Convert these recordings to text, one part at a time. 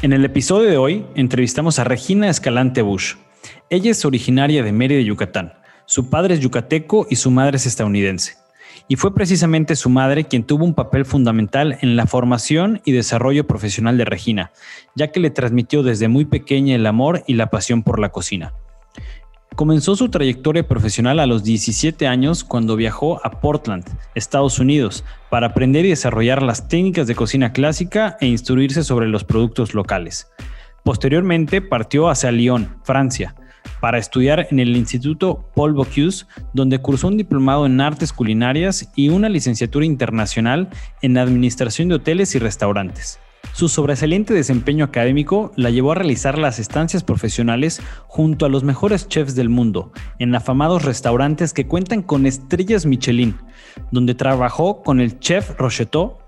En el episodio de hoy entrevistamos a Regina Escalante Bush. Ella es originaria de Mérida, Yucatán. Su padre es yucateco y su madre es estadounidense. Y fue precisamente su madre quien tuvo un papel fundamental en la formación y desarrollo profesional de Regina, ya que le transmitió desde muy pequeña el amor y la pasión por la cocina. Comenzó su trayectoria profesional a los 17 años cuando viajó a Portland, Estados Unidos, para aprender y desarrollar las técnicas de cocina clásica e instruirse sobre los productos locales. Posteriormente partió hacia Lyon, Francia, para estudiar en el Instituto Paul Bocuse, donde cursó un diplomado en artes culinarias y una licenciatura internacional en administración de hoteles y restaurantes. Su sobresaliente desempeño académico la llevó a realizar las estancias profesionales junto a los mejores chefs del mundo, en afamados restaurantes que cuentan con estrellas Michelin, donde trabajó con el chef Rocheteau,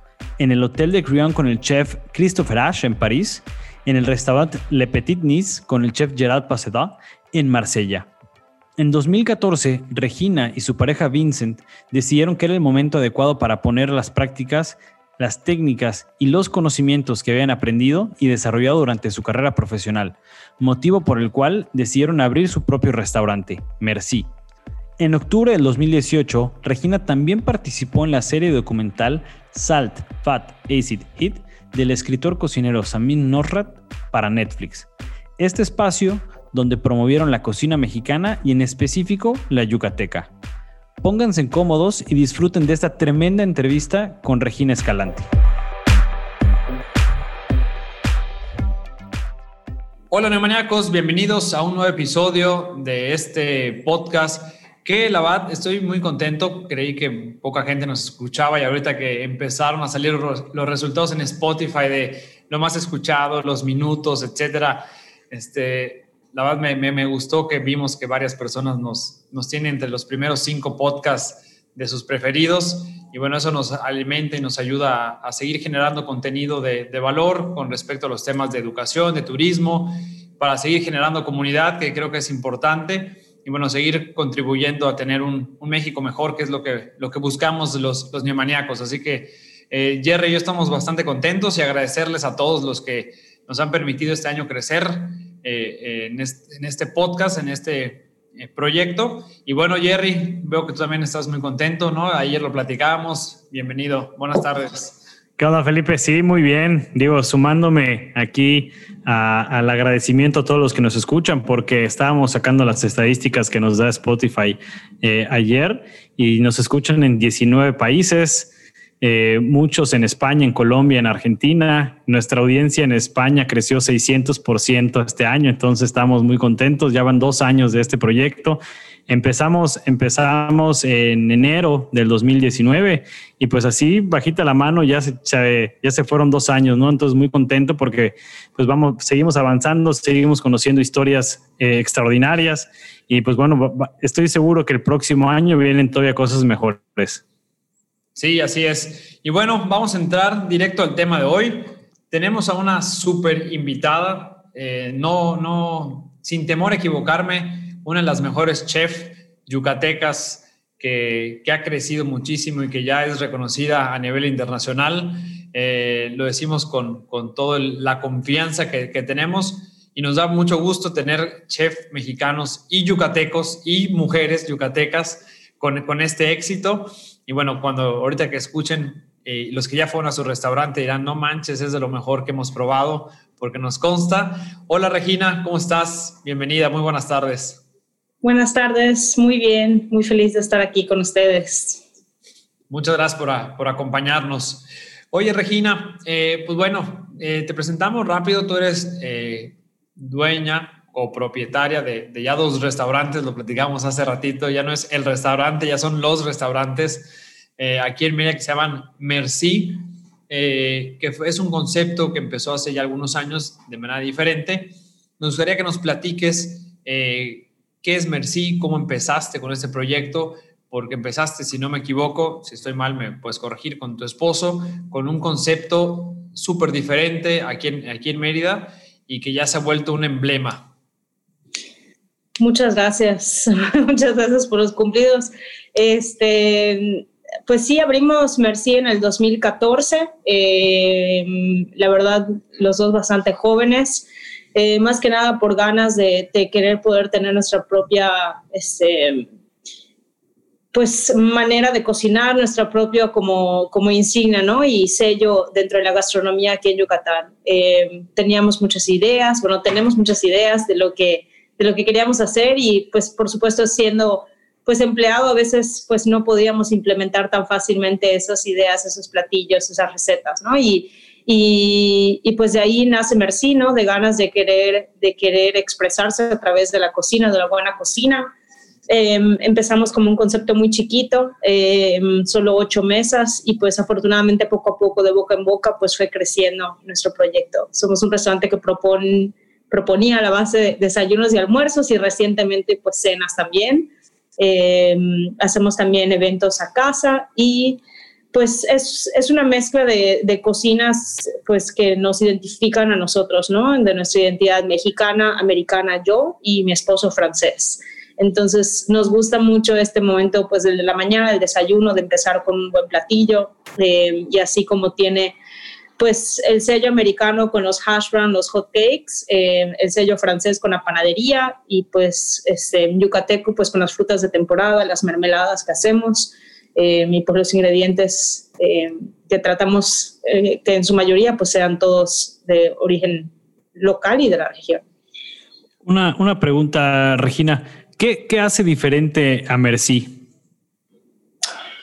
en el Hotel de Crillon con el chef Christopher Ash en París, en el restaurante Le Petit Nice con el chef Gerard Paseda en Marsella. En 2014, Regina y su pareja Vincent decidieron que era el momento adecuado para poner las prácticas las técnicas y los conocimientos que habían aprendido y desarrollado durante su carrera profesional, motivo por el cual decidieron abrir su propio restaurante, Merci. En octubre del 2018, Regina también participó en la serie documental Salt, Fat, Acid, Heat del escritor cocinero Samin Nosrat para Netflix. Este espacio donde promovieron la cocina mexicana y en específico la yucateca. Pónganse cómodos y disfruten de esta tremenda entrevista con Regina Escalante. Hola neumaniacos, bienvenidos a un nuevo episodio de este podcast que la verdad estoy muy contento, creí que poca gente nos escuchaba y ahorita que empezaron a salir los resultados en Spotify de lo más escuchado, los minutos, etcétera, este, la verdad me, me, gustó que vimos que varias personas nos, nos tienen entre los primeros cinco podcasts de sus preferidos. Y bueno, eso nos alimenta y nos ayuda a, seguir generando contenido de, de, valor con respecto a los temas de educación, de turismo, para seguir generando comunidad, que creo que es importante, y bueno, seguir contribuyendo a tener un, un México mejor, que es lo que, lo que buscamos los, los neomaníacos. Así que eh, Jerry y yo estamos bastante contentos y agradecerles a todos los que nos han permitido este año crecer eh, en, este, podcast, en este eh, proyecto. Y bueno, Jerry, veo que tú también estás muy contento, ¿no? Ayer lo platicábamos. Bienvenido. Buenas tardes. ¿Qué onda, Felipe? Sí, muy bien. Digo, sumándome aquí al agradecimiento a todos los que nos escuchan, porque estábamos sacando las estadísticas que nos da Spotify eh, ayer y nos escuchan en 19 países. Eh, muchos en España, en Colombia, en Argentina. Nuestra audiencia en España creció 600% este año, entonces estamos muy contentos. Ya van dos años de este proyecto. Empezamos, empezamos en enero del 2019 y pues así, bajita la mano, ya se, ya se fueron dos años, ¿no? Entonces muy contento porque pues vamos, seguimos avanzando, seguimos conociendo historias eh, extraordinarias y pues bueno, estoy seguro que el próximo año vienen todavía cosas mejores. Sí, así es. Y bueno, vamos a entrar directo al tema de hoy. Tenemos a una súper invitada, eh, no, no, sin temor a equivocarme, una de las mejores chefs yucatecas que, que, ha crecido muchísimo y que ya es reconocida a nivel internacional. Eh, lo decimos con, con toda la confianza que, que tenemos y nos da mucho gusto tener chefs mexicanos y yucatecos y mujeres yucatecas con, con este éxito. Y bueno, cuando ahorita que escuchen, eh, los que ya fueron a su restaurante dirán, no manches, es de lo mejor que hemos probado, porque nos consta. Hola Regina, ¿cómo estás? Bienvenida, muy buenas tardes. Buenas tardes, muy bien, muy feliz de estar aquí con ustedes. Muchas gracias por, por acompañarnos. Oye Regina, eh, pues bueno, eh, te presentamos rápido, tú eres dueña o propietaria de, de, ya dos restaurantes, lo platicamos hace ratito, ya no es el restaurante, ya son los restaurantes eh, aquí en Mérida que se llaman Merci. eh, que es un concepto que empezó hace ya algunos años de manera diferente. Nos gustaría que nos platiques eh, qué es Merci, cómo empezaste con este proyecto, porque empezaste, si no me equivoco, si estoy mal me puedes corregir, con tu esposo, con un concepto súper diferente aquí en, aquí en Mérida y que ya se ha vuelto un emblema. Muchas gracias, muchas gracias por los cumplidos. Este, pues sí, abrimos Merci en el 2014, eh, la verdad, los dos bastante jóvenes. Eh, más que nada por ganas de, querer poder tener nuestra propia este, pues manera de cocinar, nuestra propia como, como insignia, ¿no? Y sello dentro de la gastronomía aquí en Yucatán. Eh, teníamos muchas ideas, bueno, tenemos muchas ideas de lo que de lo que queríamos hacer y pues por supuesto siendo pues empleado a veces pues no podíamos implementar tan fácilmente esas ideas, esos platillos, esas recetas, ¿no? Y, y, y pues de ahí nace Merci, ¿no? De ganas de querer, de querer expresarse a través de la cocina, de la buena cocina Em, empezamos como un concepto muy chiquito, em, solo ocho mesas y pues afortunadamente poco a poco, de boca en boca, pues fue creciendo nuestro proyecto. Somos un restaurante que propone, proponía la base de desayunos y almuerzos y recientemente pues cenas también. Em, hacemos también eventos a casa y pues es, es una mezcla de, de, cocinas pues que nos identifican a nosotros, ¿no? De nuestra identidad mexicana, americana, yo y mi esposo francés. Entonces nos gusta mucho este momento, pues de la mañana, del desayuno, de empezar con un buen platillo eh, y así como tiene pues el sello americano con los hash brown, los hot cakes, eh, el sello francés con la panadería y pues este, yucateco pues con las frutas de temporada, las mermeladas que hacemos eh, y por los ingredientes que tratamos que en su mayoría pues sean todos de origen local y de la región. Una, una pregunta, Regina. ¿Qué, hace diferente a Merci?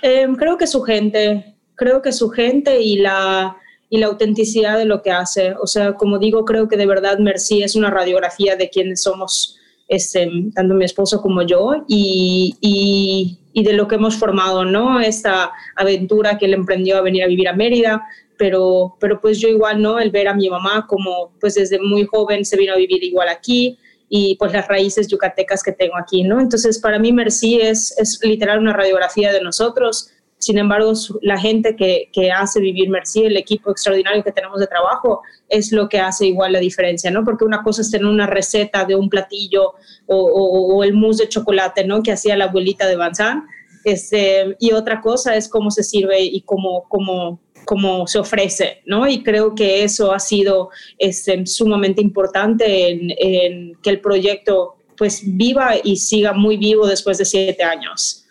Creo que su gente, creo que su gente y la, y la autenticidad de lo que hace. O sea, como digo, creo que de verdad Merci es una radiografía de quienes somos, este, tanto mi esposo como yo, y, y, y, de lo que hemos formado, ¿no? Esta aventura que él emprendió a venir a vivir a Mérida, pero, pero pues yo igual, ¿no? El ver a mi mamá como pues desde muy joven se vino a vivir igual aquí, y pues las raíces yucatecas que tengo aquí, ¿no? Entonces, para mí Merci es, es literal una radiografía de nosotros. Sin embargo, la gente que, que, hace vivir Merci, el equipo extraordinario que tenemos de trabajo, es lo que hace igual la diferencia, ¿no? Porque una cosa es tener una receta de un platillo o, o, el mousse de chocolate, ¿no? Que hacía la abuelita de Banzán. Este, y otra cosa es cómo se sirve y cómo, cómo, como se ofrece, ¿no? Y creo que eso ha sido este, sumamente importante en, que el proyecto pues viva y siga muy vivo después de siete años.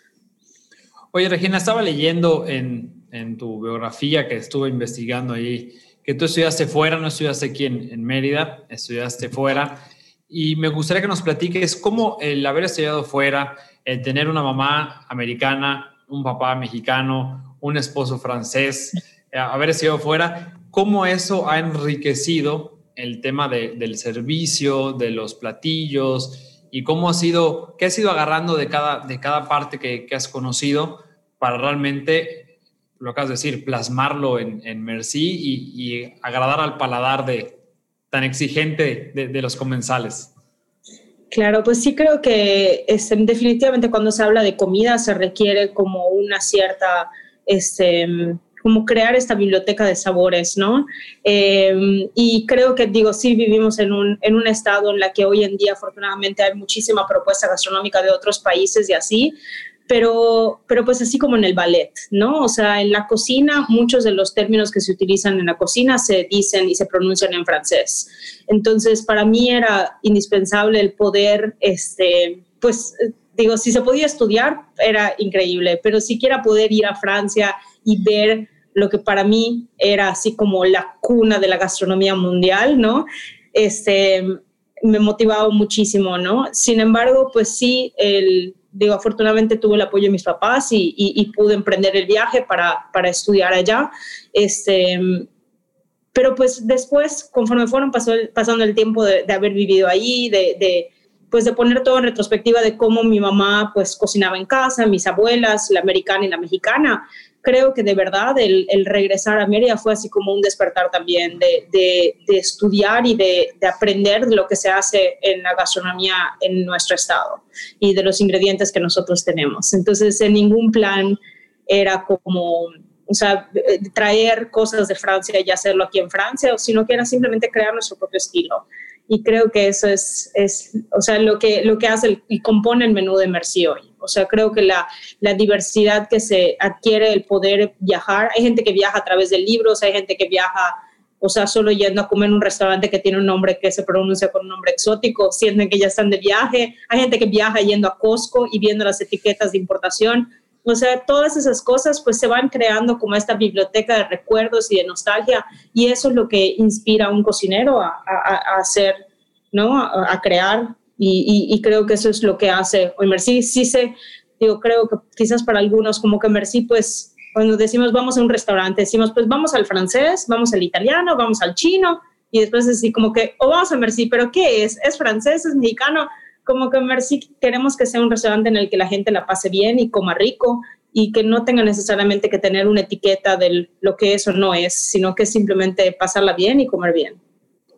Oye, Regina, estaba leyendo en, en tu biografía que estuve investigando ahí, que tú estudiaste fuera, no estudiaste aquí en, en Mérida, estudiaste fuera. Y me gustaría que nos platiques cómo el haber estudiado fuera, el tener una mamá americana, un papá mexicano, un esposo francés, eh, haber sido fuera, cómo eso ha enriquecido el tema del servicio, de los platillos y cómo ha sido, qué has ido agarrando de cada, de cada parte que, has conocido para realmente, lo has de decir, plasmarlo en, en Merci y, agradar al paladar de, tan exigente de, los comensales. Claro, pues sí creo que este, definitivamente cuando se habla de comida se requiere como una cierta este, como crear esta biblioteca de sabores, ¿no? Em, y creo que, digo, sí vivimos en un, en un estado en la que hoy en día afortunadamente hay muchísima propuesta gastronómica de otros países y así, pero, pero pues así como en el ballet, ¿no? O sea, en la cocina muchos de los términos que se utilizan en la cocina se dicen y se pronuncian en francés. Entonces, para mí era indispensable el poder, este, pues, digo, si se podía estudiar, era increíble, pero siquiera poder ir a Francia y ver lo que para mí era así como la cuna de la gastronomía mundial, ¿no? Este, me motivaba muchísimo, ¿no? Sin embargo, pues sí, el, digo, afortunadamente tuve el apoyo de mis papás y, y, pude emprender el viaje para, para estudiar allá. Este, pero pues después, conforme fueron pasó, pasando el tiempo de, de haber vivido ahí, de, de, pues de poner todo en retrospectiva de cómo mi mamá pues cocinaba en casa, mis abuelas, la americana y la mexicana, creo que de verdad el, regresar a Mérida fue así como un despertar también de, de, estudiar y de, de, aprender lo que se hace en la gastronomía en nuestro estado y de los ingredientes que nosotros tenemos. Entonces, en ningún plan era como, o sea, traer cosas de Francia y hacerlo aquí en Francia, sino que era simplemente crear nuestro propio estilo. Y creo que eso es, es o sea, lo que, lo que hace y compone el menú de Merci hoy. O sea, creo que la, la, diversidad que se adquiere, el poder viajar, hay gente que viaja a través de libros, hay gente que viaja, o sea, solo yendo a comer en un restaurante que tiene un nombre que se pronuncia con un nombre exótico, sienten que ya están de viaje, hay gente que viaja yendo a Costco y viendo las etiquetas de importación. O sea, todas esas cosas pues se van creando como esta biblioteca de recuerdos y de nostalgia y eso es lo que inspira a un cocinero a, a, hacer, ¿no? A, crear y, y, creo que eso es lo que hace hoy Merci. Sí sé, digo, creo que quizás para algunos como que Merci pues cuando decimos vamos a un restaurante, decimos pues vamos al francés, vamos al italiano, vamos al chino y después así como que, o vamos a Merci, pero ¿qué es? ¿Es francés? ¿Es mexicano? como que Merci queremos que sea un restaurante en el que la gente la pase bien y coma rico y que no tenga necesariamente que tener una etiqueta de lo que es o no es, sino que simplemente pasarla bien y comer bien.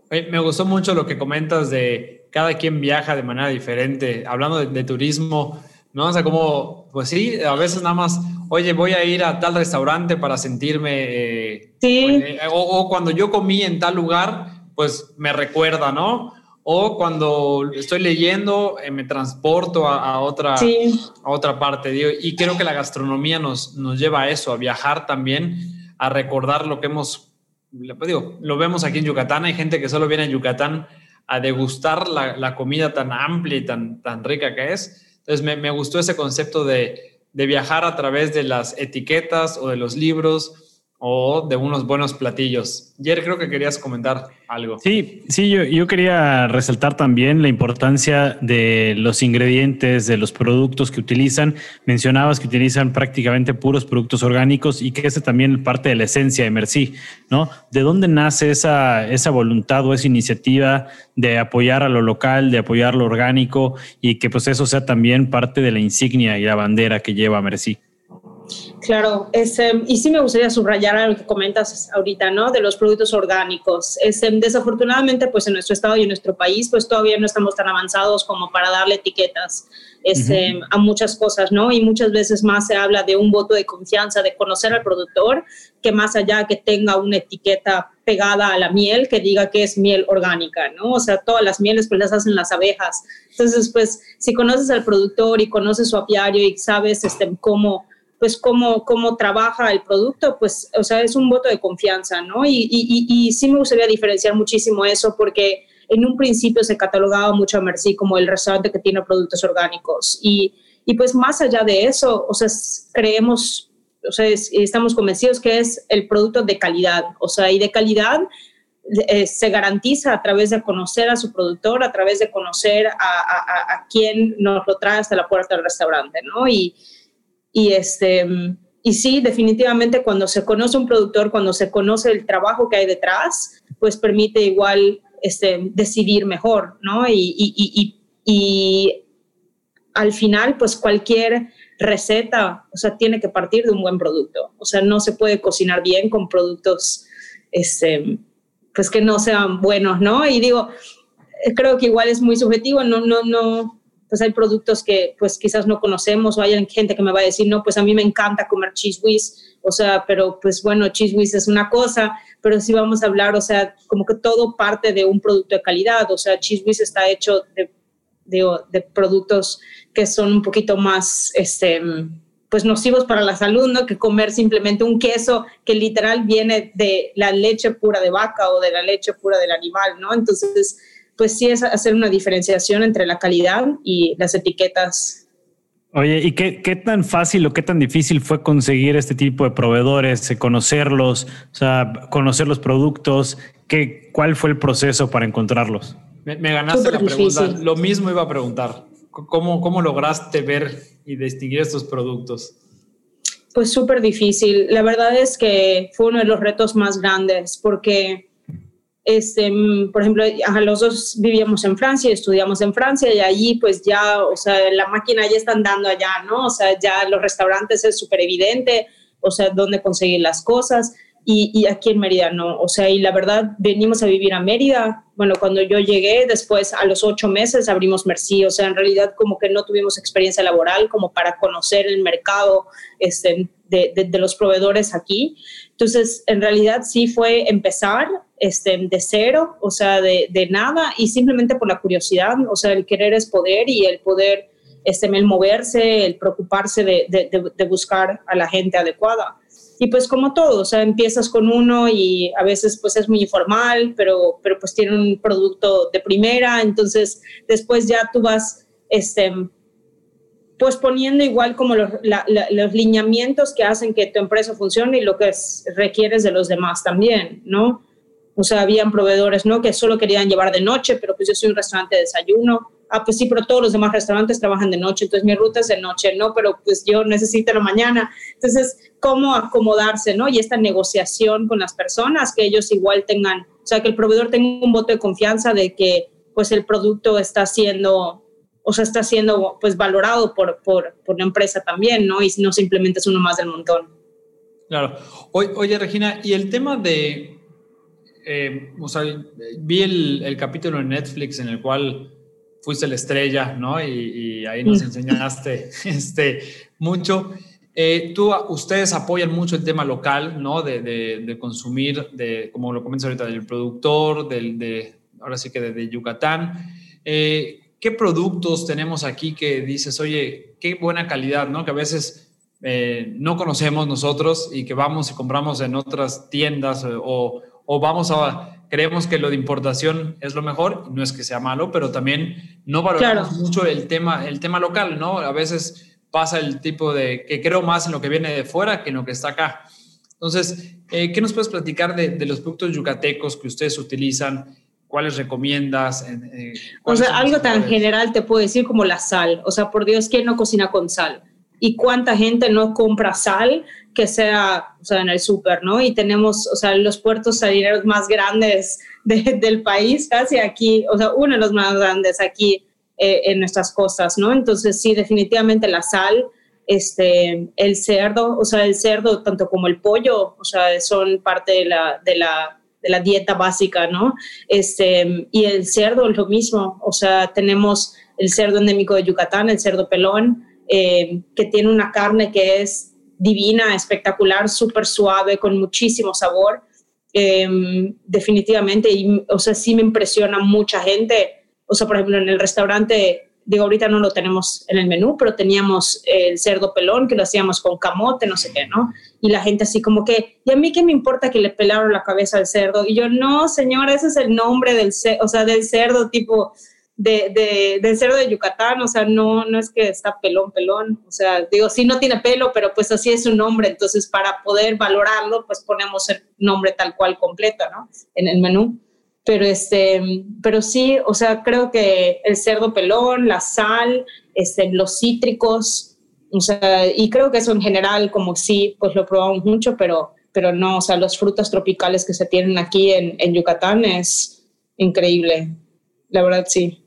me gustó mucho lo que comentas de cada quien viaja de manera diferente, hablando de, turismo, ¿no? O sea, como, pues sí, a veces nada más, oye, voy a ir a tal restaurante para sentirme... Eh, sí. Pues, o, o cuando yo comí en tal lugar, pues me recuerda, ¿no? o cuando estoy leyendo eh, me transporto a, otra, a otra parte. y creo que la gastronomía nos, nos lleva a eso, a viajar también, a recordar lo que hemos, digo, lo vemos aquí en Yucatán, hay gente que solo viene a Yucatán a degustar la, la comida tan amplia y tan, tan rica que es. Entonces me, me gustó ese concepto de, de viajar a través de las etiquetas o de los libros o de unos buenos platillos. Jer, creo que querías comentar algo. Sí, sí, yo, yo, quería resaltar también la importancia de los ingredientes, de los productos que utilizan. Mencionabas que utilizan prácticamente puros productos orgánicos y que ese también parte de la esencia de Merci, ¿no? ¿De dónde nace esa, esa voluntad o esa iniciativa de apoyar a lo local, de apoyar lo orgánico y que pues eso sea también parte de la insignia y la bandera que lleva Merci? Claro, este, y sí me gustaría subrayar algo que comentas ahorita, ¿no? De los productos orgánicos. Este, desafortunadamente, pues en nuestro estado y en nuestro país, pues todavía no estamos tan avanzados como para darle etiquetas este, a muchas cosas, ¿no? Y muchas veces más se habla de un voto de confianza, de conocer al productor, que más allá que tenga una etiqueta pegada a la miel que diga que es miel orgánica, ¿no? O sea, todas las mieles pues las hacen las abejas. Entonces, pues si conoces al productor y conoces su apiario y sabes este, cómo pues cómo, cómo trabaja el producto, pues, o sea, es un voto de confianza, ¿no? Y, y, sí me gustaría diferenciar muchísimo eso porque en un principio se catalogaba mucho a Merci como el restaurante que tiene productos orgánicos y, y pues más allá de eso, o sea, creemos, o sea, estamos convencidos que es el producto de calidad, o sea, y de calidad eh, se garantiza a través de conocer a su productor, a través de conocer a, a, a, quien nos lo trae hasta la puerta del restaurante, ¿no? Y, y, este, y sí, definitivamente cuando se conoce un productor, cuando se conoce el trabajo que hay detrás, pues permite igual este, decidir mejor, ¿no? Y, y, y, al final, pues cualquier receta, o sea, tiene que partir de un buen producto. O sea, no se puede cocinar bien con productos, este, pues que no sean buenos, ¿no? Y digo, creo que igual es muy subjetivo, no, no, no, pues hay productos que pues quizás no conocemos o hay gente que me va a decir, no, pues a mí me encanta comer cheese whiz, o sea, pero pues bueno, cheese whiz es una cosa, pero si vamos a hablar, o sea, como que todo parte de un producto de calidad, o sea, cheese whiz está hecho de, de, productos que son un poquito más, este, pues nocivos para la salud, ¿no? Que comer simplemente un queso que literal viene de la leche pura de vaca o de la leche pura del animal, ¿no? Entonces, pues sí es hacer una diferenciación entre la calidad y las etiquetas. Oye, ¿y qué, qué tan fácil o qué tan difícil fue conseguir este tipo de proveedores, conocerlos, o sea, conocer los productos? ¿Qué, ¿Cuál fue el proceso para encontrarlos? Me, ganaste la pregunta. Lo mismo iba a preguntar. ¿Cómo, ¿Cómo lograste ver y distinguir estos productos? Pues súper difícil. La verdad es que fue uno de los retos más grandes porque este, mm, por ejemplo, los dos vivíamos en Francia, estudiamos en Francia y allí pues ya, o sea, la máquina ya está andando allá, ¿no? O sea, ya los restaurantes es súper evidente, o sea, dónde conseguir las cosas. Y, aquí en Mérida no, o sea, y la verdad venimos a vivir a Mérida. Bueno, cuando yo llegué, después a los ocho meses abrimos Merci, o sea, en realidad como que no tuvimos experiencia laboral como para conocer el mercado este, de, de, los proveedores aquí. Entonces, en realidad sí fue empezar este, de cero, o sea, de, nada y simplemente por la curiosidad, o sea, el querer es poder y el poder, este, el moverse, el preocuparse de, buscar a la gente adecuada. Y pues como todo, o sea, empiezas con uno y a veces pues es muy informal, pero, pero pues tiene un producto de primera, entonces después ya tú vas, este, pues poniendo igual como los, los lineamientos que hacen que tu empresa funcione y lo que requieres de los demás también, ¿no? O sea, habían proveedores, ¿no? Que solo querían llevar de noche, pero pues yo soy un restaurante de desayuno, ah, pues sí, pero todos los demás restaurantes trabajan de noche, entonces mi ruta es de noche, ¿no? Pero pues yo necesito la mañana. Entonces, ¿cómo acomodarse, ¿no? Y esta negociación con las personas, que ellos igual tengan, o sea, que el proveedor tenga un voto de confianza de que pues el producto está siendo, o sea, está siendo pues valorado por, por, por la empresa también, ¿no? Y no simplemente es uno más del montón. Claro. Oye, Regina, y el tema de, eh, o sea, vi el, el capítulo en Netflix en el cual fuiste la estrella, ¿no? Y, ahí nos enseñaste este, mucho. Eh, tú, ustedes apoyan mucho el tema local, ¿no? De, de, consumir, de, como lo comentas ahorita, del productor, del, de, ahora sí que de, Yucatán. Eh, ¿Qué productos tenemos aquí que dices, oye, qué buena calidad, ¿no? Que a veces eh, no conocemos nosotros y que vamos y compramos en otras tiendas o, o vamos a creemos que lo de importación es lo mejor, no es que sea malo, pero también no valoramos mucho el tema, el tema local, ¿no? A veces pasa el tipo de que creo más en lo que viene de fuera que en lo que está acá. Entonces, eh, ¿qué nos puedes platicar de, los productos yucatecos que ustedes utilizan? ¿Cuáles recomiendas? Eh, o sea, algo tan general te puedo decir como la sal. O sea, por Dios, ¿quién no cocina con sal? ¿Y cuánta gente no compra sal que sea, o sea, en el súper, ¿no? Y tenemos, o sea, los puertos salineros más grandes del país, casi aquí, o sea, uno de los más grandes aquí eh, en nuestras costas, ¿no? Entonces, sí, definitivamente la sal, este, el cerdo, o sea, el cerdo, tanto como el pollo, o sea, son parte de la, de la, de la dieta básica, ¿no? Este, y el cerdo es lo mismo, o sea, tenemos el cerdo endémico de Yucatán, el cerdo pelón, eh, que tiene una carne que es divina, espectacular, súper suave, con muchísimo sabor. Em, definitivamente, y, o sea, sí me impresiona mucha gente. O sea, por ejemplo, en el restaurante, digo, ahorita no lo tenemos en el menú, pero teníamos el cerdo pelón que lo hacíamos con camote, no sé qué, ¿no? Y la gente así como que, ¿y a mí qué me importa que le pelaron la cabeza al cerdo? Y yo, no, señora, ese es el nombre del, o sea, del cerdo, tipo, de, de, del cerdo de Yucatán, o sea, no, no es que está pelón, pelón, o sea, digo, sí no tiene pelo, pero pues así es su nombre, entonces para poder valorarlo, pues ponemos el nombre tal cual completo, ¿no? En el menú. Pero, este, pero sí, o sea, creo que el cerdo pelón, la sal, este, los cítricos, o sea, y creo que eso en general, como sí, pues lo probamos mucho, pero, pero no, o sea, los frutos tropicales que se tienen aquí en, en Yucatán es increíble, la verdad sí.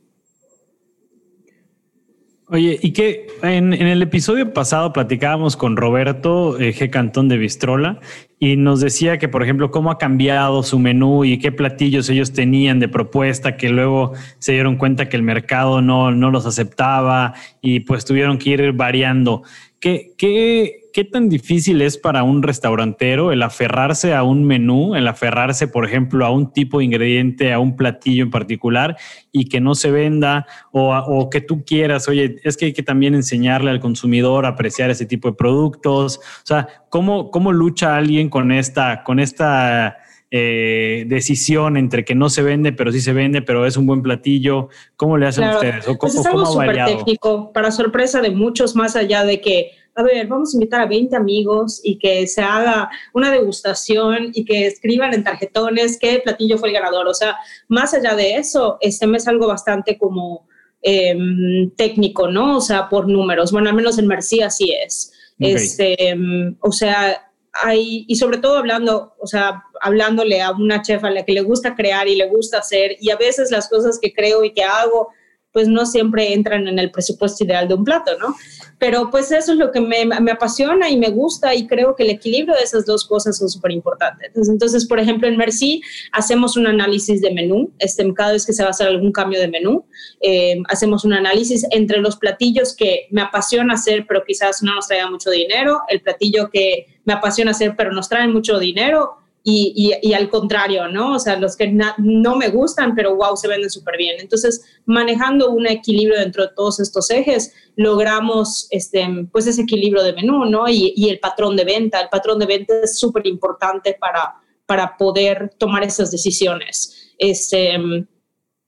Oye, y que en, el episodio pasado platicábamos con Roberto eh, G. Cantón de Bistrola y nos decía que, por ejemplo, cómo ha cambiado su menú y qué platillos ellos tenían de propuesta que luego se dieron cuenta que el mercado no, no los aceptaba y pues tuvieron que ir variando. ¿Qué, qué, ¿qué tan difícil es para un restaurantero el aferrarse a un menú, el aferrarse, por ejemplo, a un tipo de ingrediente, a un platillo en particular y que no se venda o, que tú quieras, oye, es que hay que también enseñarle al consumidor a apreciar ese tipo de productos? O sea, ¿cómo, cómo lucha alguien con esta, con esta eh, decisión entre que no se vende, pero sí se vende, pero es un buen platillo? ¿Cómo le hacen ustedes? ¿O pues es algo súper técnico, para sorpresa de muchos, más allá de que a ver, vamos a invitar a 20 amigos y que se haga una degustación y que escriban en tarjetones qué platillo fue el ganador. O sea, más allá de eso, este mes es algo bastante como em, técnico, ¿no? O sea, por números. Bueno, al menos en Mercí así es. Este, em, o sea, hay, y sobre todo hablando, o sea, hablándole a una chef a la que le gusta crear y le gusta hacer, y a veces las cosas que creo y que hago pues no siempre entran en el presupuesto ideal de un plato, ¿no? Pero pues eso es lo que me, me apasiona y me gusta y creo que el equilibrio de esas dos cosas son súper importantes. Entonces, por ejemplo, en Merci hacemos un análisis de menú, este, cada vez que se va a hacer algún cambio de menú, eh, hacemos un análisis entre los platillos que me apasiona hacer, pero quizás no nos traigan mucho dinero, el platillo que me apasiona hacer, pero nos traen mucho dinero, y, y, al contrario, ¿no? O sea, los que no me gustan, pero wow, se venden súper bien. Entonces, manejando un equilibrio dentro de todos estos ejes, logramos este, pues ese equilibrio de menú, ¿no? Y, y el patrón de venta. El patrón de venta es súper importante para, para poder tomar esas decisiones. Este,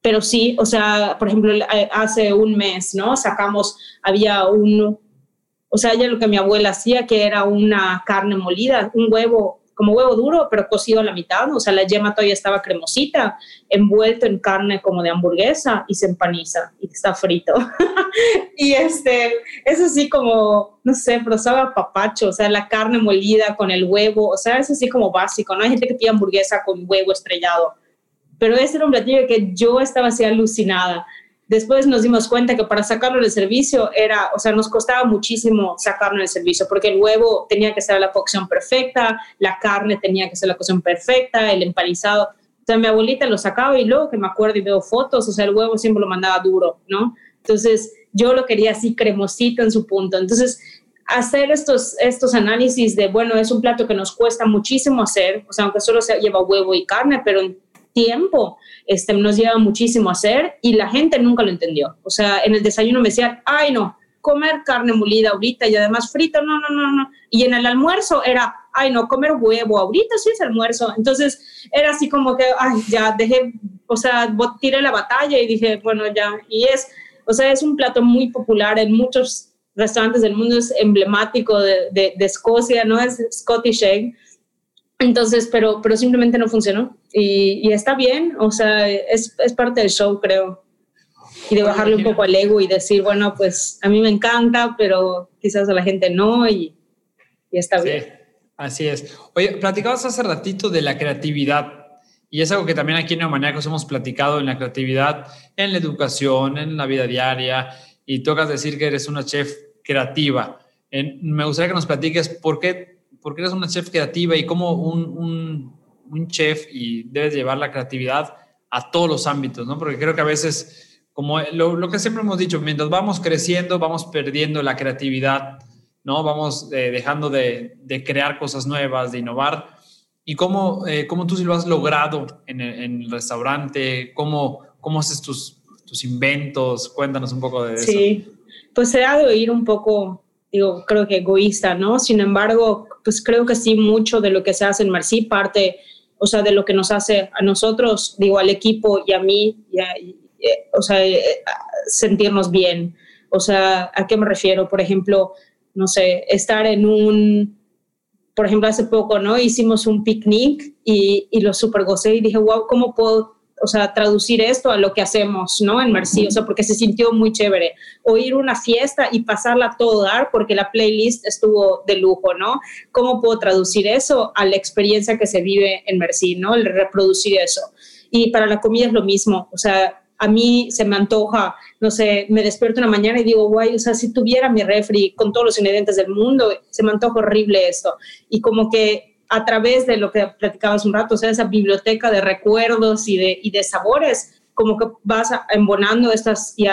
pero sí, o sea, por ejemplo, hace un mes, ¿no? Sacamos, había un, o sea, ya lo que mi abuela hacía, que era una carne molida, un huevo como huevo duro, pero cocido a la mitad, o sea, la yema todavía estaba cremosita, envuelto en carne como de hamburguesa y se empaniza y está frito. y este, es así como, no sé, pero sabe papacho, o sea, la carne molida con el huevo, o sea, es así como básico, ¿no? Hay gente que pide hamburguesa con huevo estrellado, pero ese era un platillo que yo estaba así alucinada. Después nos dimos cuenta que para sacarlo del servicio era, o sea, nos costaba muchísimo sacarlo del servicio porque el huevo tenía que ser la cocción perfecta, la carne tenía que ser la cocción perfecta, el empanizado. O sea, mi abuelita lo sacaba y luego que me acuerdo y veo fotos, o sea, el huevo siempre lo mandaba duro, ¿no? Entonces, yo lo quería así cremosito en su punto. Entonces, hacer estos, estos análisis de, bueno, es un plato que nos cuesta muchísimo hacer, o sea, aunque solo se lleva huevo y carne, pero tiempo este, nos lleva muchísimo a hacer y la gente nunca lo entendió. O sea, en el desayuno me decían, ay no, comer carne molida ahorita y además frita, no, no, no, no. Y en el almuerzo era, ay no, comer huevo, ahorita sí es almuerzo. Entonces era así como que, ay, ya dejé, o sea, tiré la batalla y dije, bueno, ya, y es, o sea, es un plato muy popular en muchos restaurantes del mundo, es emblemático de, de, de Escocia, ¿no? Es Scottish Egg. Entonces, pero, pero simplemente no funcionó. Y, está bien, o sea, es, es, parte del show, creo. Y de bajarle un poco al ego y decir, bueno, pues a mí me encanta, pero quizás a la gente no, y, y está sí, bien. Así es. Oye, platicabas hace ratito de la creatividad. Y es algo que también aquí en Neomaniacos hemos platicado en la creatividad, en la educación, en la vida diaria. Y tocas decir que eres una chef creativa. me gustaría que nos platiques por qué porque eres una chef creativa y como un, un, chef y debes llevar la creatividad a todos los ámbitos, ¿no? Porque creo que a veces, como lo, lo que siempre hemos dicho, mientras vamos creciendo, vamos perdiendo la creatividad, ¿no? Vamos eh, dejando de, de, crear cosas nuevas, de innovar. ¿Y cómo, eh, cómo tú sí lo has logrado en el, en el restaurante? ¿Cómo, ¿Cómo haces tus, tus inventos? Cuéntanos un poco de eso. Sí, pues se ha de oír un poco digo, creo que egoísta, ¿no? Sin embargo, pues creo que sí, mucho de lo que se hace en Marcí parte, o sea, de lo que nos hace a nosotros, digo, al equipo y a mí, o sea, eh, sentirnos bien. O sea, ¿a qué me refiero? Por ejemplo, no sé, estar en un, por ejemplo, hace poco, ¿no? Hicimos un picnic y, y lo super gocé y dije, wow, ¿cómo puedo o sea, traducir esto a lo que hacemos, ¿no? En Merci, o sea, porque se sintió muy chévere. O ir a una fiesta y pasarla a todo dar porque la playlist estuvo de lujo, ¿no? ¿Cómo puedo traducir eso a la experiencia que se vive en Merci, ¿no? El reproducir eso. Y para la comida es lo mismo, o sea, a mí se me antoja, no sé, me despierto una mañana y digo, guay, o sea, si tuviera mi refri con todos los ingredientes del mundo, se me antoja horrible esto. Y como que a través de lo que platicabas un rato, o sea, esa biblioteca de recuerdos y de, y de sabores, como que vas embonando estas y,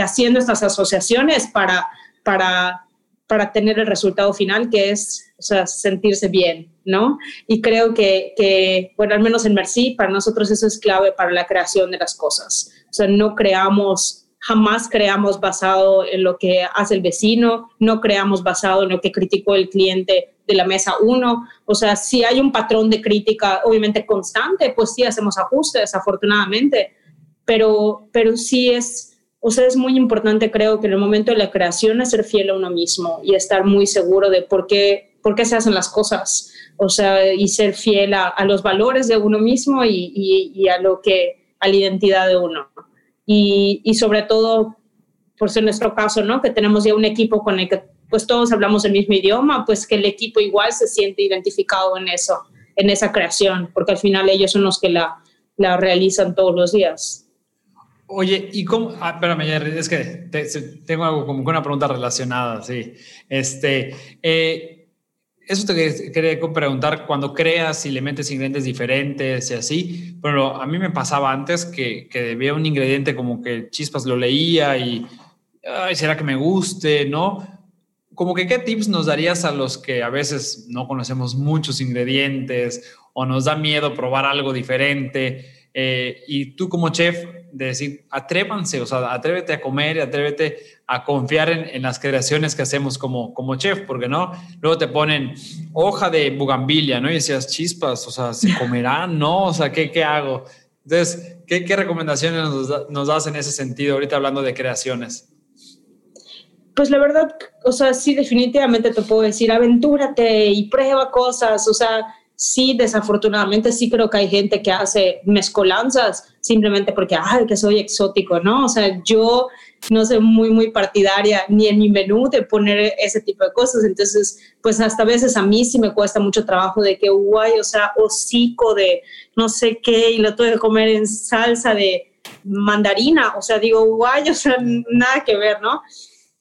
haciendo estas asociaciones para, para, para tener el resultado final, que es, o sea, sentirse bien, ¿no? Y creo que, que, bueno, al menos en Merci, para nosotros eso es clave para la creación de las cosas. O sea, no creamos jamás creamos basado en lo que hace el vecino, no creamos basado en lo que criticó el cliente de la mesa uno. O sea, si hay un patrón de crítica obviamente constante, pues sí hacemos ajustes, afortunadamente, pero, pero sí es, o sea, es muy importante creo que en el momento de la creación es ser fiel a uno mismo y estar muy seguro de por qué, por qué se hacen las cosas, o sea, y ser fiel a, los valores de uno mismo y, y, a lo que, a la identidad de uno. Y, y sobre todo, por ser nuestro caso, ¿no? Que tenemos ya un equipo con el que pues todos hablamos el mismo idioma, pues que el equipo igual se siente identificado en eso, en esa creación, porque al final ellos son los que la, la realizan todos los días. Oye, ¿y cómo? Ah, espérame, es que tengo algo como una pregunta relacionada, sí. Este, eh, eso te quería preguntar, cuando creas y le metes ingredientes diferentes y así, pero a mí me pasaba antes que, que veía un ingrediente como que chispas lo leía y, ay, ¿será que me guste? ¿No? Como que, ¿qué tips nos darías a los que a veces no conocemos muchos ingredientes o nos da miedo probar algo diferente? Eh, y tú como chef, de decir, atrévanse, o sea, atrévete a comer y atrévete a confiar en, las creaciones que hacemos como, como chef, porque no, luego te ponen hoja de bugambilia, ¿no? Y decías, chispas, o sea, ¿se comerán? No, o sea, ¿qué, qué hago? Entonces, ¿qué, qué recomendaciones nos, nos das en ese sentido, ahorita hablando de creaciones? Pues la verdad, o sea, sí, definitivamente te puedo decir, aventúrate y prueba cosas, o sea, sí, desafortunadamente sí creo que hay gente que hace mezcolanzas simplemente porque, ay, que soy exótico, ¿no? O sea, yo no soy muy, muy partidaria ni en mi menú de poner ese tipo de cosas. Entonces, pues hasta veces a mí sí me cuesta mucho trabajo de que, guay, o sea, hocico de no sé qué y lo tuve que comer en salsa de mandarina. O sea, digo, guay, o sea, nada que ver, ¿no?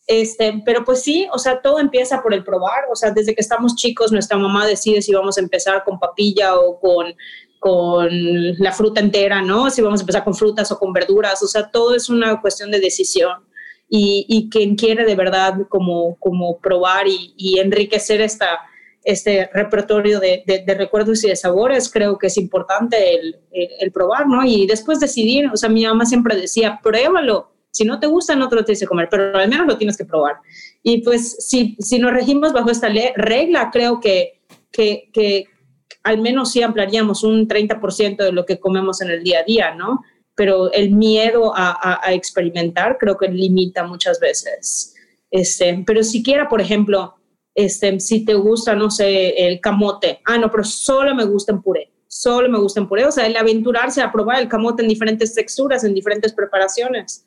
Este, pero pues sí, o sea, todo empieza por el probar, o sea, desde que estamos chicos nuestra mamá decide si vamos a empezar con papilla o con, con la fruta entera, ¿no? Si vamos a empezar con frutas o con verduras, o sea, todo es una cuestión de decisión. Y, quien quiere de verdad como, como probar y, enriquecer esta, este repertorio de, de, recuerdos y de sabores, creo que es importante el, el, el, probar, ¿no? Y después decidir, o sea, mi mamá siempre decía, pruébalo, si no te gusta, no te lo tienes que comer, pero al menos lo tienes que probar. Y pues si, si nos regimos bajo esta regla, creo que, que, que al menos sí ampliaríamos un 30% de lo que comemos en el día a día, ¿no? Pero el miedo a, a, experimentar creo que limita muchas veces. Este, pero siquiera, por ejemplo, este, si te gusta, no sé, el camote, ah, no, pero solo me gusta en puré, solo me gusta en puré, o sea, el aventurarse a probar el camote en diferentes texturas, en diferentes preparaciones.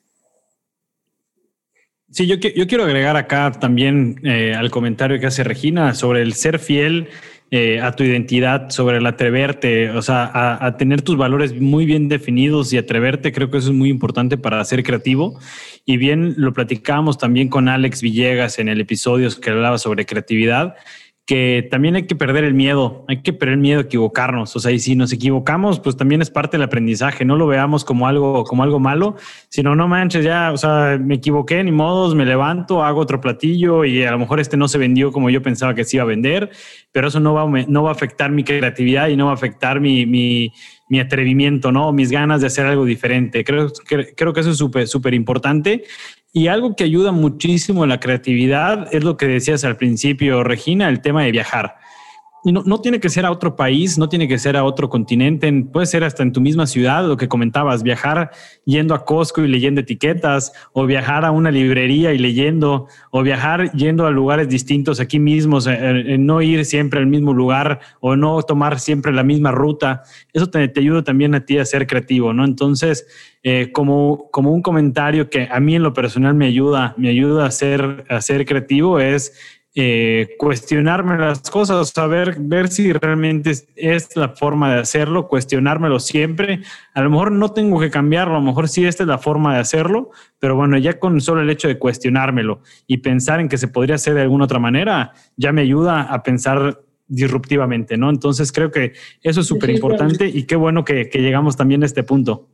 Sí, yo, quiero agregar acá también eh, al comentario que hace Regina sobre el ser fiel eh, a tu identidad, sobre el atreverte, o sea, a, tener tus valores muy bien definidos y atreverte, creo que eso es muy importante para ser creativo. Y bien, lo platicábamos también con Alex Villegas en el episodio que hablaba sobre creatividad que también hay que perder el miedo, hay que perder el miedo a equivocarnos. O sea, y si nos equivocamos, pues también es parte del aprendizaje. No lo veamos como algo, como algo malo, sino no manches, ya, o sea, me equivoqué, ni modos, me levanto, hago otro platillo y a lo mejor este no se vendió como yo pensaba que se iba a vender, pero eso no va, no va a afectar mi creatividad y no va a afectar mi, mi, mi atrevimiento, ¿no? Mis ganas de hacer algo diferente. Creo, que, creo que eso es súper, súper importante. Y algo que ayuda muchísimo en la creatividad es lo que decías al principio, Regina, el tema de viajar no, no, tiene que ser a otro país, no tiene que ser a otro continente, puede ser hasta en tu misma ciudad, lo que comentabas, viajar yendo a Costco y leyendo etiquetas, o viajar a una librería y leyendo, o viajar yendo a lugares distintos aquí mismos, no ir siempre al mismo lugar o no tomar siempre la misma ruta. Eso te, te ayuda también a ti a ser creativo, ¿no? Entonces, eh, como, como un comentario que a mí en lo personal me ayuda, me ayuda a ser, a ser creativo es eh, cuestionarme las cosas, saber, ver si realmente es, la forma de hacerlo, cuestionármelo siempre. A lo mejor no tengo que cambiarlo, a lo mejor sí esta es la forma de hacerlo, pero bueno, ya con solo el hecho de cuestionármelo y pensar en que se podría hacer de alguna otra manera, ya me ayuda a pensar disruptivamente, ¿no? Entonces creo que eso es súper importante y qué bueno que llegamos también a este punto.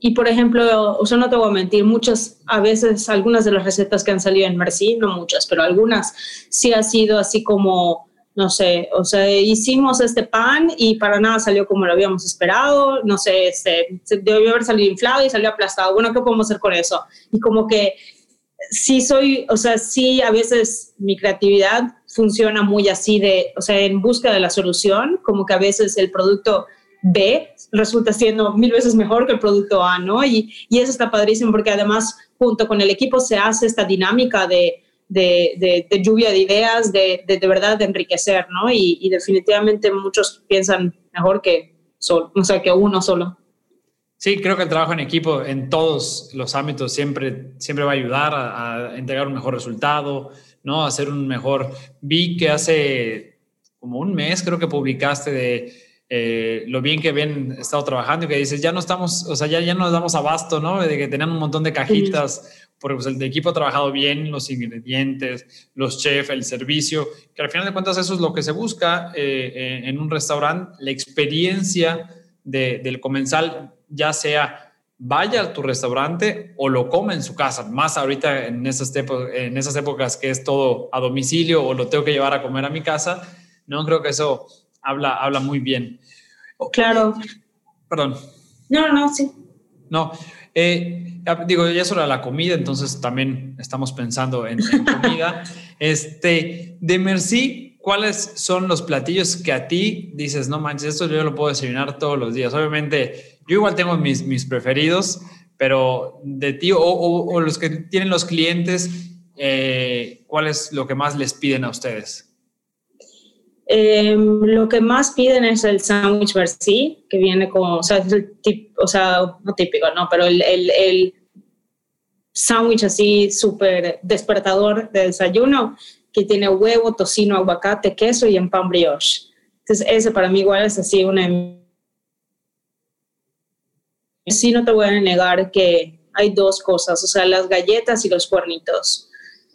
Y por ejemplo, o sea, no te voy a mentir, muchas, a veces algunas de las recetas que han salido en Merci, no muchas, pero algunas sí ha sido así como, no sé, o sea, hicimos este pan y para nada salió como lo habíamos esperado, no sé, este, debió haber salido inflado y salió aplastado. Bueno, ¿qué podemos hacer con eso? Y como que sí soy, o sea, sí a veces mi creatividad funciona muy así de, o sea, en busca de la solución, como que a veces el producto B resulta siendo mil veces mejor que el producto A, ¿no? Y, y eso está padrísimo porque además junto con el equipo se hace esta dinámica de, de, de, lluvia de ideas, de, de, verdad de enriquecer, ¿no? Y, y, definitivamente muchos piensan mejor que solo, o sea, que uno solo. Sí, creo que el trabajo en equipo en todos los ámbitos siempre, siempre va a ayudar a, a entregar un mejor resultado, ¿no? A hacer un mejor. Vi que hace como un mes creo que publicaste de eh, lo bien que habían estado trabajando y que dices, ya no estamos, o sea, ya, ya nos damos abasto, ¿no? De que tenían un montón de cajitas, porque pues, el equipo ha trabajado bien, los ingredientes, los chefs, el servicio, que al final de cuentas eso es lo que se busca eh, eh, en un restaurante, la experiencia del comensal, ya sea vaya a tu restaurante o lo come en su casa, más ahorita en esas, en esas épocas que es todo a domicilio o lo tengo que llevar a comer a mi casa, no creo que eso habla, habla muy bien. Claro. Perdón. No, no, sí. No, eh, digo, ya sobre la comida, entonces también estamos pensando en, comida. este, de Merci, ¿cuáles son los platillos que a ti dices, no manches, esto yo lo puedo desayunar todos los días? Obviamente, yo igual tengo mis, mis preferidos, pero de ti o, los que tienen los clientes, eh, ¿cuál es lo que más les piden a ustedes? Em, lo que más piden es el sándwich Bercy, que viene como, o sea, no típico, ¿no? Pero el, el, el sándwich así súper despertador de desayuno, que tiene huevo, tocino, aguacate, queso y en pan brioche. Entonces, ese para mí igual es así una... Sí, no te voy a negar que hay dos cosas, o sea, las galletas y los cuernitos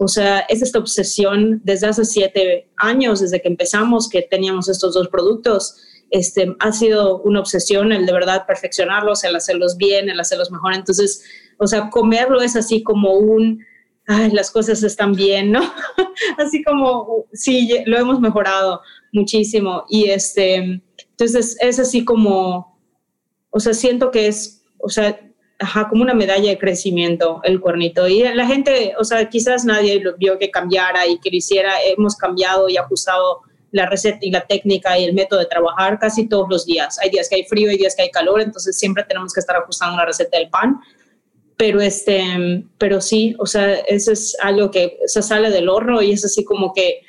o sea, es esta obsesión desde hace siete años, desde que empezamos, que teníamos estos dos productos. Este, ha sido una obsesión el de verdad perfeccionarlos, el hacerlos bien, el hacerlos mejor. Entonces, o sea, comerlo es así como un, ay, las cosas están bien, ¿no? así como, sí, lo hemos mejorado muchísimo. Y este, entonces es así como, o sea, siento que es, o sea, ajá, como una medalla de crecimiento el cuernito. Y la gente, o sea, quizás nadie lo vio que cambiara y que lo hiciera. Hemos cambiado y ajustado la receta y la técnica y el método de trabajar casi todos los días. Hay días que hay frío, hay días que hay calor, entonces siempre tenemos que estar ajustando la receta del pan. Pero, este, pero sí, o sea, eso es algo que se sale del horno y es así como que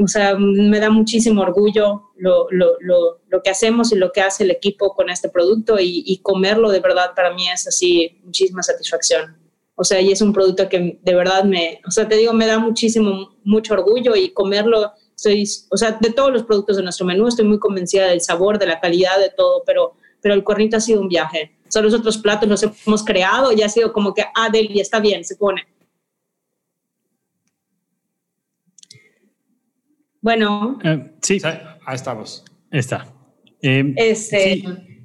o sea, me da muchísimo orgullo lo, lo, lo, lo, que hacemos y lo que hace el equipo con este producto y, y, comerlo de verdad para mí es así muchísima satisfacción. O sea, y es un producto que de verdad me, o sea, te digo, me da muchísimo, mucho orgullo y comerlo, estoy, o sea, de todos los productos de nuestro menú estoy muy convencida del sabor, de la calidad, de todo, pero, pero el cuernito ha sido un viaje. O sea, los otros platos los hemos creado y ha sido como que, ah, Deli, está bien, se pone Bueno. Eh, sí. Ahí estamos. Está. Eh, este,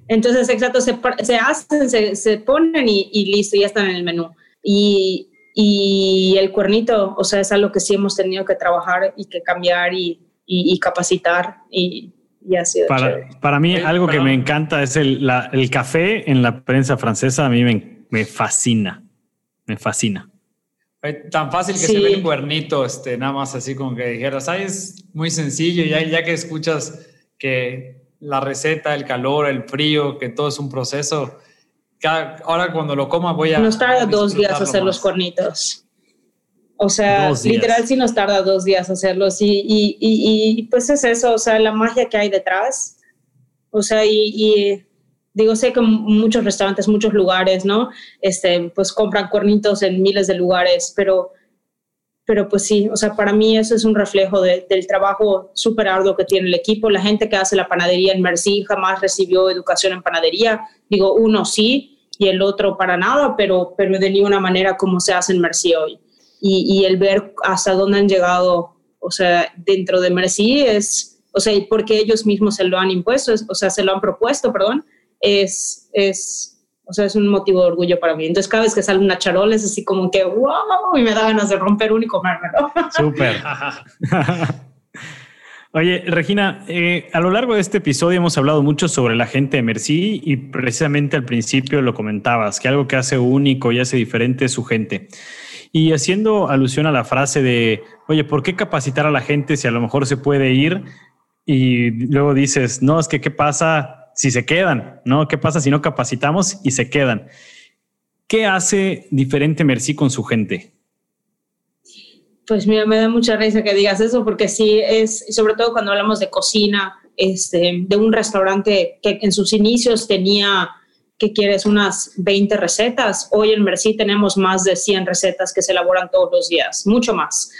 Entonces, exacto, se, se hacen, se, se ponen y, y, listo, ya están en el menú. Y, y, el cuernito, o sea, es algo que sí hemos tenido que trabajar y que cambiar y, y capacitar y, y ha sido para, para mí, algo que me encanta es el, la, el café en la prensa francesa. A mí me, me fascina. Me fascina. Tan fácil que se ve el cuernito, este, nada más así como que dijeras, ay, es muy sencillo, ya, ya que escuchas que la receta, el calor, el frío, que todo es un proceso. ahora cuando lo coma voy a... Nos tarda dos días hacer los cuernitos. O sea, literal sí nos tarda dos días hacerlos y, y, y, y, pues es eso, o sea, la magia que hay detrás. O sea, y digo, sé que muchos restaurantes, muchos lugares, ¿no? Este, pues compran cuernitos en miles de lugares, pero, pero pues sí, o sea, para mí eso es un reflejo del trabajo súper arduo que tiene el equipo. La gente que hace la panadería en Merci jamás recibió educación en panadería. Digo, uno sí y el otro para nada, pero, pero de ninguna manera como se hace en Merci hoy. Y, y el ver hasta dónde han llegado, o sea, dentro de Merci es, o sea, porque ellos mismos se lo han impuesto, o sea, se lo han propuesto, perdón, es, es, o sea, es un motivo de orgullo para mí. Entonces, cada vez que sale una charola es así como que, wow, y me da ganas de romper uno y comérmelo. Súper. Oye, Regina, eh, a lo largo de este episodio hemos hablado mucho sobre la gente de Merci y precisamente al principio lo comentabas, que algo que hace único y hace diferente es su gente. Y haciendo alusión a la frase de, oye, ¿por qué capacitar a la gente si a lo mejor se puede ir? Y luego dices, no, es que qué pasa si se quedan, ¿no? ¿Qué pasa si no capacitamos y se quedan? ¿Qué hace diferente Merci con su gente? Pues mira, me da mucha risa que digas eso, porque sí es, sobre todo cuando hablamos de cocina, este, de un restaurante que en sus inicios tenía, ¿qué quieres? Unas 20 recetas. Hoy en Merci tenemos más de 100 recetas que se elaboran todos los días, mucho más.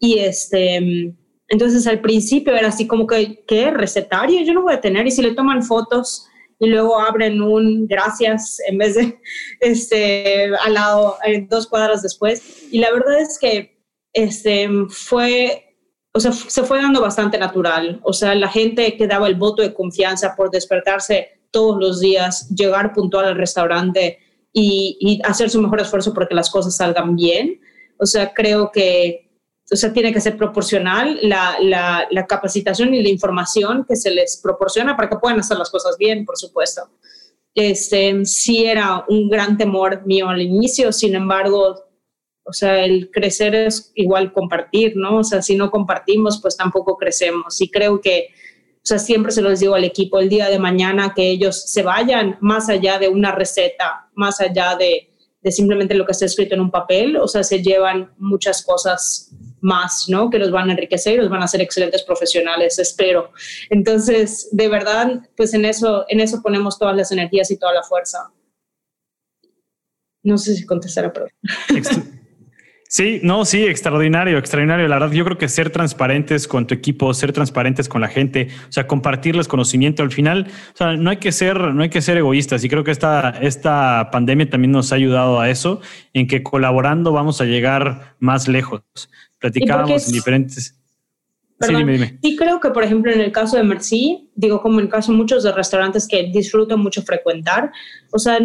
Y este, Entonces al principio era así como que, ¿qué? ¿Recetario? Yo no voy a tener. Y si le toman fotos y luego abren un gracias en vez de este, al lado, eh, dos cuadras después. Y la verdad es que este, fue, o sea, se fue dando bastante natural. O sea, la gente que daba el voto de confianza por despertarse todos los días, llegar puntual al restaurante y, y hacer su mejor esfuerzo porque las cosas salgan bien. O sea, creo que sea, tiene que ser proporcional la, la, la, capacitación y la información que se les proporciona para que puedan hacer las cosas bien, por supuesto. Este, sí era un gran temor mío al inicio, sin embargo, o sea, el crecer es igual compartir, ¿no? O sea, si no compartimos, pues tampoco crecemos. Y creo que, o sea, siempre se los digo al equipo el día de mañana que ellos se vayan más allá de una receta, más allá de, de simplemente lo que está escrito en un papel, o sea, se llevan muchas cosas más, ¿no? Que los van a enriquecer y los van a hacer excelentes profesionales, espero. Entonces, de verdad, pues en eso, en eso ponemos todas las energías y toda la fuerza. No sé si contestará, pero... Sí, no, sí, extraordinario, extraordinario. La verdad, yo creo que ser transparentes con tu equipo, ser transparentes con la gente, o sea, compartirles conocimiento al final, o sea, no hay que ser, no hay que ser egoístas. Y creo que esta, esta pandemia también nos ha ayudado a eso, en que colaborando vamos a llegar más lejos platicábamos en diferentes... sí, dime, dime. sí, creo que, por ejemplo, en el caso de Merci, digo, como en el caso de muchos de restaurantes que disfruto mucho frecuentar, o sea,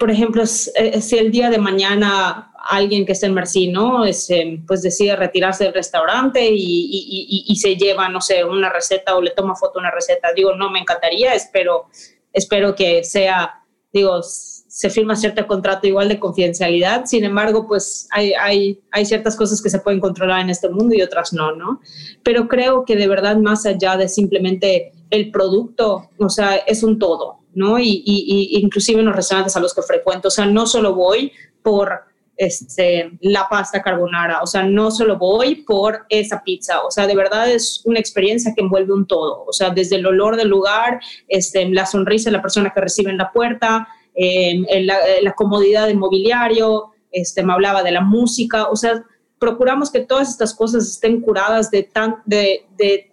por ejemplo, eh, si el día de mañana alguien que esté en Merci, ¿no? Es, eh, pues decide retirarse del restaurante y, y, y, se lleva, no sé, una receta o le toma foto una receta. Digo, no, me encantaría, espero, espero que sea, digo, se firma cierto contrato igual de confidencialidad, sin embargo, pues hay, hay, hay, ciertas cosas que se pueden controlar en este mundo y otras no, ¿no? Pero creo que de verdad, más allá de simplemente el producto, o sea, es un todo, ¿no? Y, y, inclusive en los restaurantes a los que frecuento, o sea, no solo voy por este, la pasta carbonara, o sea, no solo voy por esa pizza, o sea, de verdad es una experiencia que envuelve un todo, o sea, desde el olor del lugar, este, la sonrisa de la persona que recibe en la puerta, en, la, comodidad del mobiliario, este, me hablaba de la música, o sea, procuramos que todas estas cosas estén curadas de, tan, de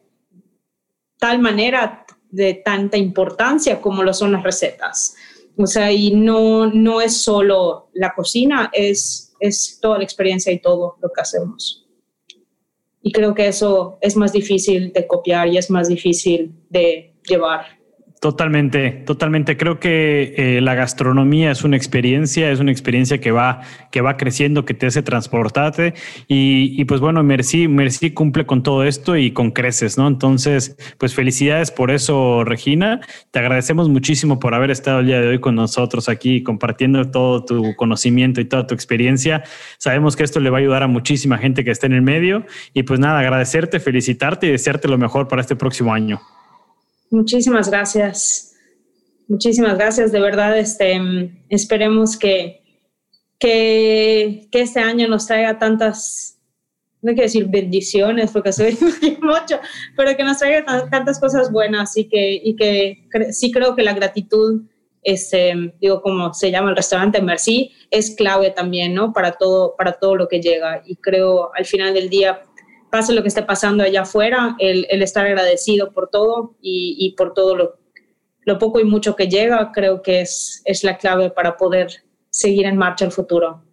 tal manera, de tanta importancia como lo son las recetas. O sea, y no, no es solo la cocina, es, es toda la experiencia y todo lo que hacemos. Y creo que eso es más difícil de copiar y es más difícil de llevar. Totalmente, totalmente. Creo que eh, la gastronomía es una experiencia, es una experiencia que va, que va creciendo, que te hace transportarte y, pues bueno, Merci, Merci cumple con todo esto y con creces, ¿no? Entonces, pues felicidades por eso, Regina. Te agradecemos muchísimo por haber estado el día de hoy con nosotros aquí compartiendo todo tu conocimiento y toda tu experiencia. Sabemos que esto le va a ayudar a muchísima gente que esté en el medio y pues nada, agradecerte, felicitarte y desearte lo mejor para este próximo año. Muchísimas gracias. Muchísimas gracias. De verdad, este, esperemos que, que, este año nos traiga tantas, no quiero decir bendiciones porque soy mucho, pero que nos traiga tantas cosas buenas y que, y que sí creo que la gratitud, este, digo, como se llama el restaurante Merci, es clave también, ¿no? Para todo, para todo lo que llega. Y creo al final del día pase lo que esté pasando allá afuera, el, estar agradecido por todo y, por todo lo, poco y mucho que llega, creo que es, es la clave para poder seguir en marcha el futuro.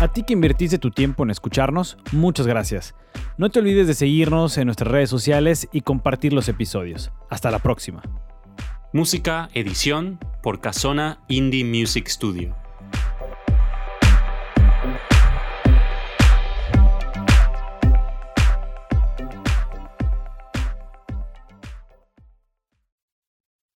A ti que invertiste tu tiempo en escucharnos, muchas gracias. No te olvides de seguirnos en nuestras redes sociales y compartir los episodios. Hasta la próxima. Música, edición por Casona Indie Music Studio.